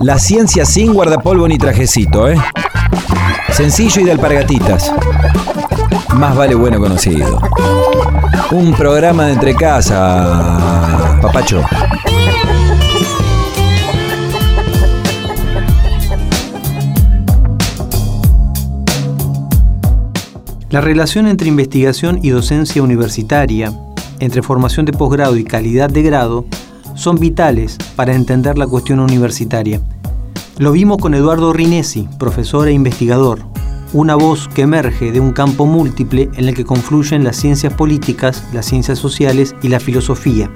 La ciencia sin guardapolvo ni trajecito, ¿eh? Sencillo y de alpargatitas. Más vale bueno conocido. Un programa de entre casa, papacho. La relación entre investigación y docencia universitaria, entre formación de posgrado y calidad de grado, son vitales para entender la cuestión universitaria. Lo vimos con Eduardo Rinesi, profesor e investigador, una voz que emerge de un campo múltiple en el que confluyen las ciencias políticas, las ciencias sociales y la filosofía.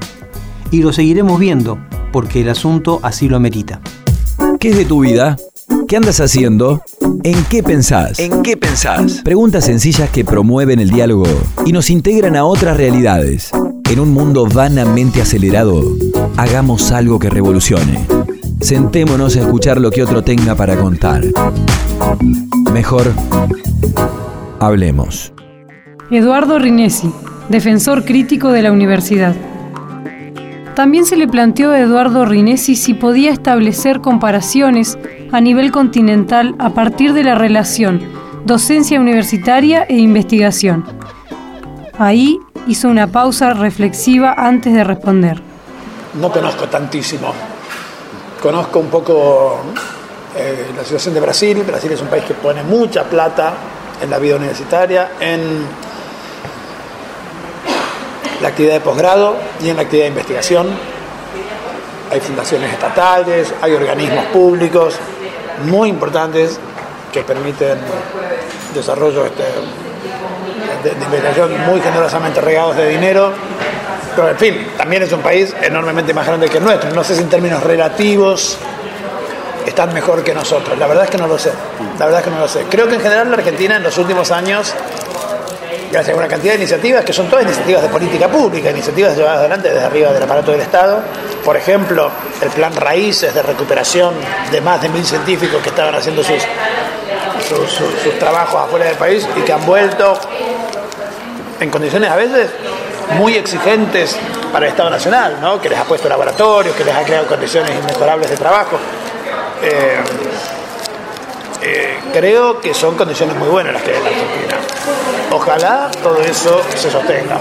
Y lo seguiremos viendo, porque el asunto así lo amerita. ¿Qué es de tu vida? ¿Qué andas haciendo? ¿En qué pensás? ¿En qué pensás? Preguntas sencillas que promueven el diálogo y nos integran a otras realidades. En un mundo vanamente acelerado, hagamos algo que revolucione. Sentémonos a escuchar lo que otro tenga para contar. Mejor, hablemos. Eduardo Rinesi, defensor crítico de la universidad. También se le planteó a Eduardo Rinesi si podía establecer comparaciones a nivel continental a partir de la relación docencia universitaria e investigación. Ahí hizo una pausa reflexiva antes de responder. No conozco tantísimo. Conozco un poco eh, la situación de Brasil. Brasil es un país que pone mucha plata en la vida universitaria, en la actividad de posgrado y en la actividad de investigación. Hay fundaciones estatales, hay organismos públicos muy importantes que permiten desarrollo este, de, de, investigación muy generosamente regados de dinero. Pero en fin, también es un país enormemente más grande que el nuestro. No sé si en términos relativos están mejor que nosotros. La verdad es que no lo sé. La verdad es que no lo sé. Creo que en general la Argentina en los últimos años gracias a una cantidad de iniciativas que son todas iniciativas de política pública, iniciativas llevadas adelante desde arriba del aparato del Estado. Por ejemplo, el plan Raíces de recuperación de más de mil científicos que estaban haciendo sus, sus, trabajos afuera del país y que han vuelto en condiciones a veces muy exigentes para el Estado Nacional, ¿no? que les ha puesto laboratorios, que les ha creado condiciones inmejorables de trabajo. Eh, eh, creo que son condiciones muy buenas las que hay en la Argentina. Ojalá todo eso se sostenga.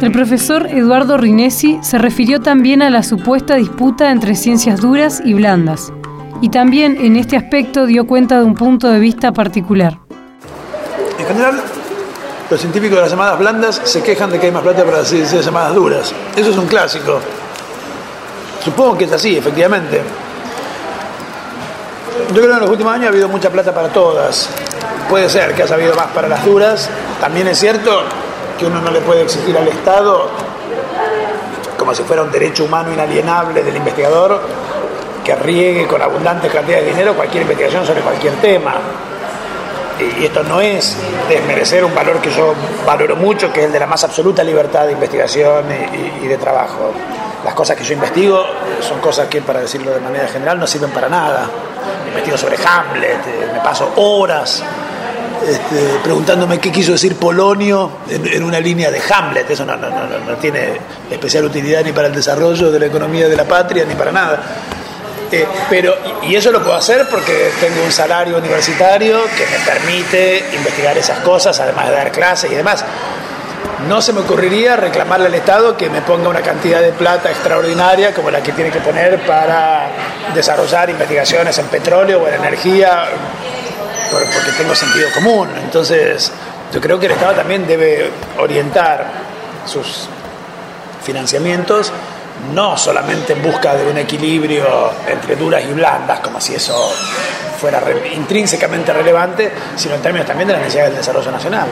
El profesor Eduardo Rinesi se refirió también a la supuesta disputa entre ciencias duras y blandas, y también en este aspecto dio cuenta de un punto de vista particular. En general, los científicos de las llamadas blandas se quejan de que hay más plata para las llamadas duras. Eso es un clásico. Supongo que es así, efectivamente. Yo creo que en los últimos años ha habido mucha plata para todas. Puede ser que haya habido más para las duras. También es cierto que uno no le puede exigir al Estado, como si fuera un derecho humano inalienable del investigador, que riegue con abundantes cantidades de dinero cualquier investigación sobre cualquier tema. Y esto no es desmerecer un valor que yo valoro mucho, que es el de la más absoluta libertad de investigación y, y de trabajo. Las cosas que yo investigo son cosas que, para decirlo de manera general, no sirven para nada. Investigo sobre Hamlet, me paso horas este, preguntándome qué quiso decir Polonio en, en, una línea de Hamlet. Eso no, no, no, no tiene especial utilidad ni para el desarrollo de la economía de la patria ni para nada. Eh, pero, y eso lo puedo hacer porque tengo un salario universitario que me permite investigar esas cosas, además de dar clases y demás. No se me ocurriría reclamarle al Estado que me ponga una cantidad de plata extraordinaria como la que tiene que poner para desarrollar investigaciones en petróleo o en energía, porque tengo sentido común. Entonces, yo creo que el Estado también debe orientar sus financiamientos no solamente en busca de un equilibrio entre duras y blandas, como si eso fuera intrínsecamente relevante, sino en términos también de la necesidad del desarrollo nacional.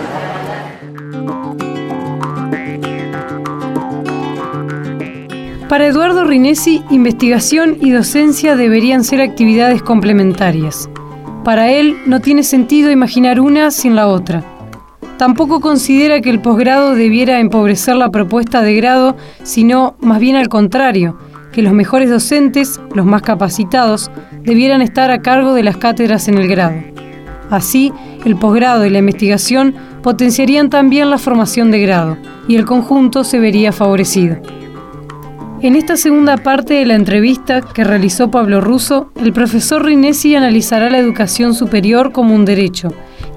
Para Eduardo Rinesi, investigación y docencia deberían ser actividades complementarias. Para él no tiene sentido imaginar una sin la otra. Tampoco considera que el posgrado debiera empobrecer la propuesta de grado, sino más bien al contrario, que los mejores docentes, los más capacitados, debieran estar a cargo de las cátedras en el grado. Así, el posgrado y la investigación potenciarían también la formación de grado y el conjunto se vería favorecido. En esta segunda parte de la entrevista que realizó Pablo Russo, el profesor Rinesi analizará la educación superior como un derecho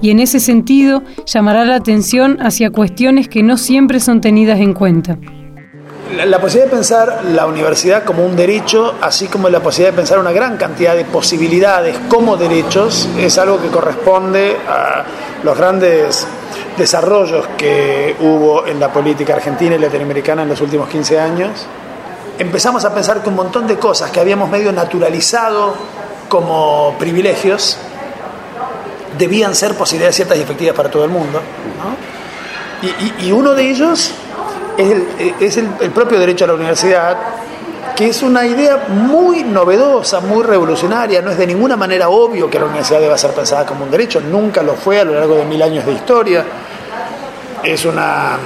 y en ese sentido llamará la atención hacia cuestiones que no siempre son tenidas en cuenta. La, posibilidad de pensar la universidad como un derecho, así como la posibilidad de pensar una gran cantidad de posibilidades como derechos, es algo que corresponde a los grandes desarrollos que hubo en la política argentina y latinoamericana en los últimos 15 años. Empezamos a pensar que un montón de cosas que habíamos medio naturalizado como privilegios debían ser posibilidades ciertas y efectivas para todo el mundo. Y, uno de ellos es, el, propio derecho a la universidad, que es una idea muy novedosa, muy revolucionaria. No es de ninguna manera obvio que la universidad deba ser pensada como un derecho, nunca lo fue a lo largo de mil años de historia. Es una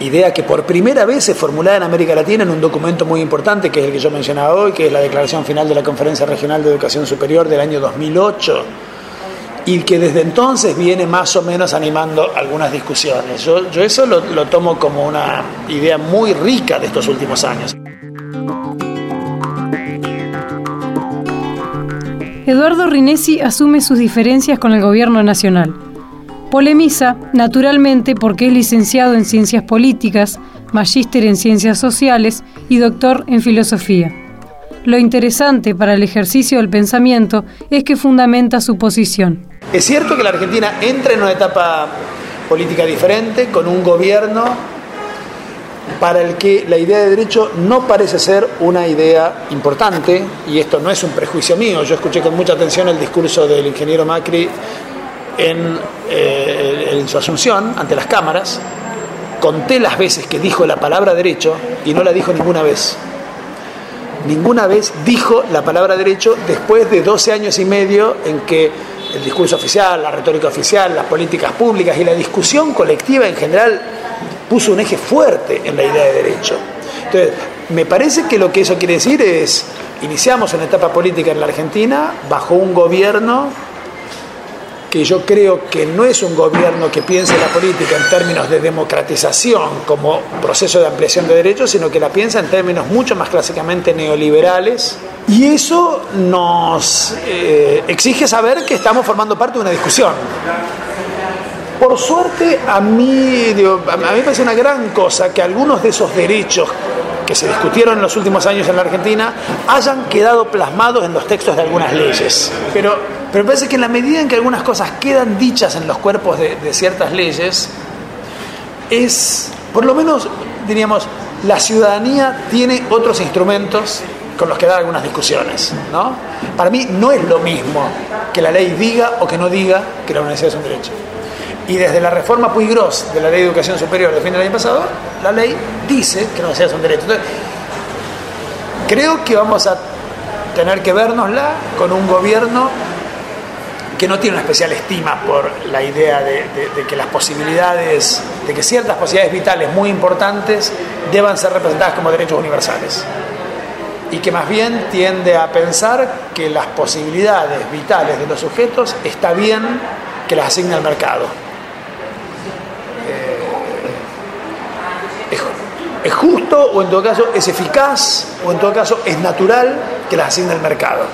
idea que por primera vez se formulada en América Latina en un documento muy importante, que es el que yo mencionaba hoy, que es la Declaración Final de la Conferencia Regional de Educación Superior del año 2008 y que desde entonces viene más o menos animando algunas discusiones. Yo, eso lo, lo tomo como una idea muy rica de estos últimos años. Eduardo Rinesi asume sus diferencias con el gobierno nacional. Polemiza, naturalmente, porque es licenciado en Ciencias Políticas, magíster en Ciencias Sociales y doctor en Filosofía. Lo interesante para el ejercicio del pensamiento es que fundamenta su posición. Es cierto que la Argentina entra en una etapa política diferente, con un gobierno para el que la idea de derecho no parece ser una idea importante, y esto no es un prejuicio mío, yo escuché con mucha atención el discurso del ingeniero Macri en, eh, en su asunción ante las cámaras, conté las veces que dijo la palabra derecho y no la dijo ninguna vez. Ninguna vez dijo la palabra derecho después de 12 años y medio en que el discurso oficial, la retórica oficial, las políticas públicas y la discusión colectiva en general puso un eje fuerte en la idea de derecho. Entonces, me parece que lo que eso quiere decir es, iniciamos una etapa política en la Argentina bajo un gobierno que yo creo que no es un gobierno que piense la política en términos de democratización como proceso de ampliación de derechos, sino que la piensa en términos mucho más clásicamente neoliberales. Y eso nos eh, exige saber que estamos formando parte de una discusión. Por suerte, a mí, a mí me parece una gran cosa que algunos de esos derechos que se discutieron en los últimos años en la Argentina hayan quedado plasmados en los textos de algunas leyes. Pero, pero me parece que en la medida en que algunas cosas quedan dichas en los cuerpos de, de ciertas leyes, es, por lo menos, diríamos, la ciudadanía tiene otros instrumentos con los que dar algunas discusiones. ¿no? Para mí no es lo mismo que la ley diga o que no diga que la universidad es un derecho. Y desde la reforma Puy Gross de la Ley de Educación Superior del fin del año pasado, la ley dice que no seas un derecho. Entonces, creo que vamos a tener que vernosla con un gobierno que no tiene una especial estima por la idea de, de, que las posibilidades, de que ciertas posibilidades vitales muy importantes deban ser representadas como derechos universales. Y que más bien tiende a pensar que las posibilidades vitales de los sujetos está bien que las asigne al mercado. Es justo o en todo caso es eficaz o en todo caso es natural que las asigne el mercado.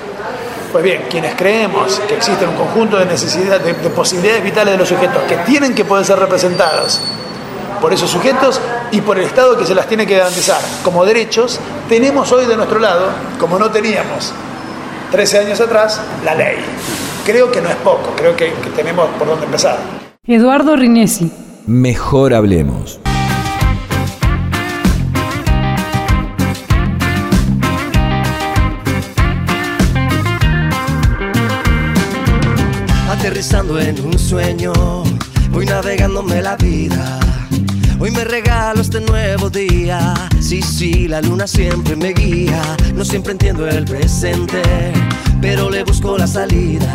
Pues bien, quienes creemos que existe un conjunto de necesidades, de, posibilidades vitales de los sujetos que tienen que poder ser representadas por esos sujetos y por el Estado que se las tiene que garantizar como derechos, tenemos hoy de nuestro lado, como no teníamos 13 años atrás, la ley. Creo que no es poco, creo que, que tenemos por dónde empezar. Eduardo Rinesi. Mejor hablemos. Aterrizando en un sueño, voy navegándome la vida. Hoy me regalo este nuevo día. Sí, sí, la luna siempre me guía. No siempre entiendo el presente, pero le busco la salida.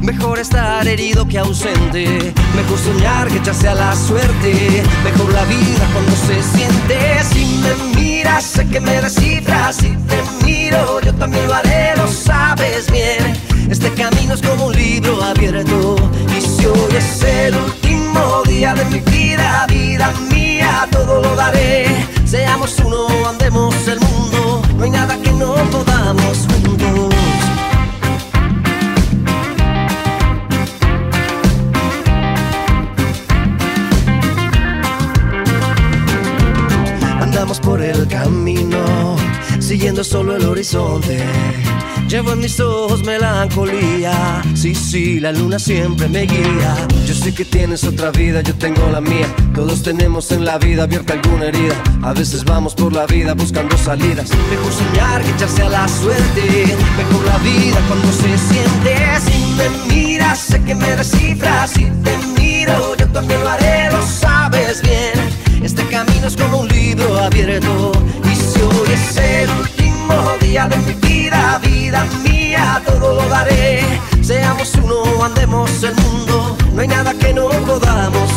Mejor estar herido que ausente. Mejor soñar que echarse a la suerte. Mejor la vida cuando se siente. Si me miras, sé que me descifras. Si te miro, yo también lo haré, camino es como un libro abierto. Y si hoy es el último día de mi vida, vida mía, todo lo daré. Seamos uno, andemos el mundo, no hay nada que no podamos juntos. Andamos por el camino siguiendo solo el horizonte. Llevo en mis ojos melancolía. Sí, sí, la luna siempre me guía. Yo sé que tienes otra vida, yo tengo la mía. Todos tenemos en la vida abierta alguna herida. A veces vamos por la vida buscando salidas. Mejor soñar que echarse a la suerte. Mejor la vida cuando se siente. Si me miras, sé que me descifras. De mi vida, vida mía, todo lo daré. Seamos uno, andemos el mundo. No hay nada que no podamos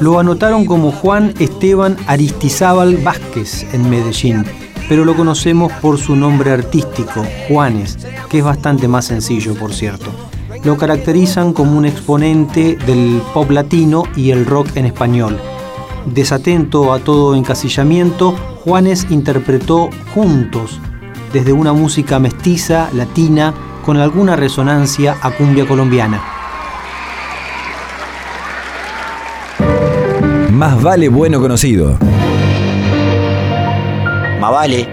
Lo anotaron como Juan Esteban Aristizábal Vázquez en Medellín, pero lo conocemos por su nombre artístico, Juanes, que es bastante más sencillo, por cierto. Lo caracterizan como un exponente del pop latino y el rock en español. Desatento a todo encasillamiento, Juanes interpretó juntos, desde una música mestiza, latina, con alguna resonancia a cumbia colombiana. Más vale bueno conocido. Más vale.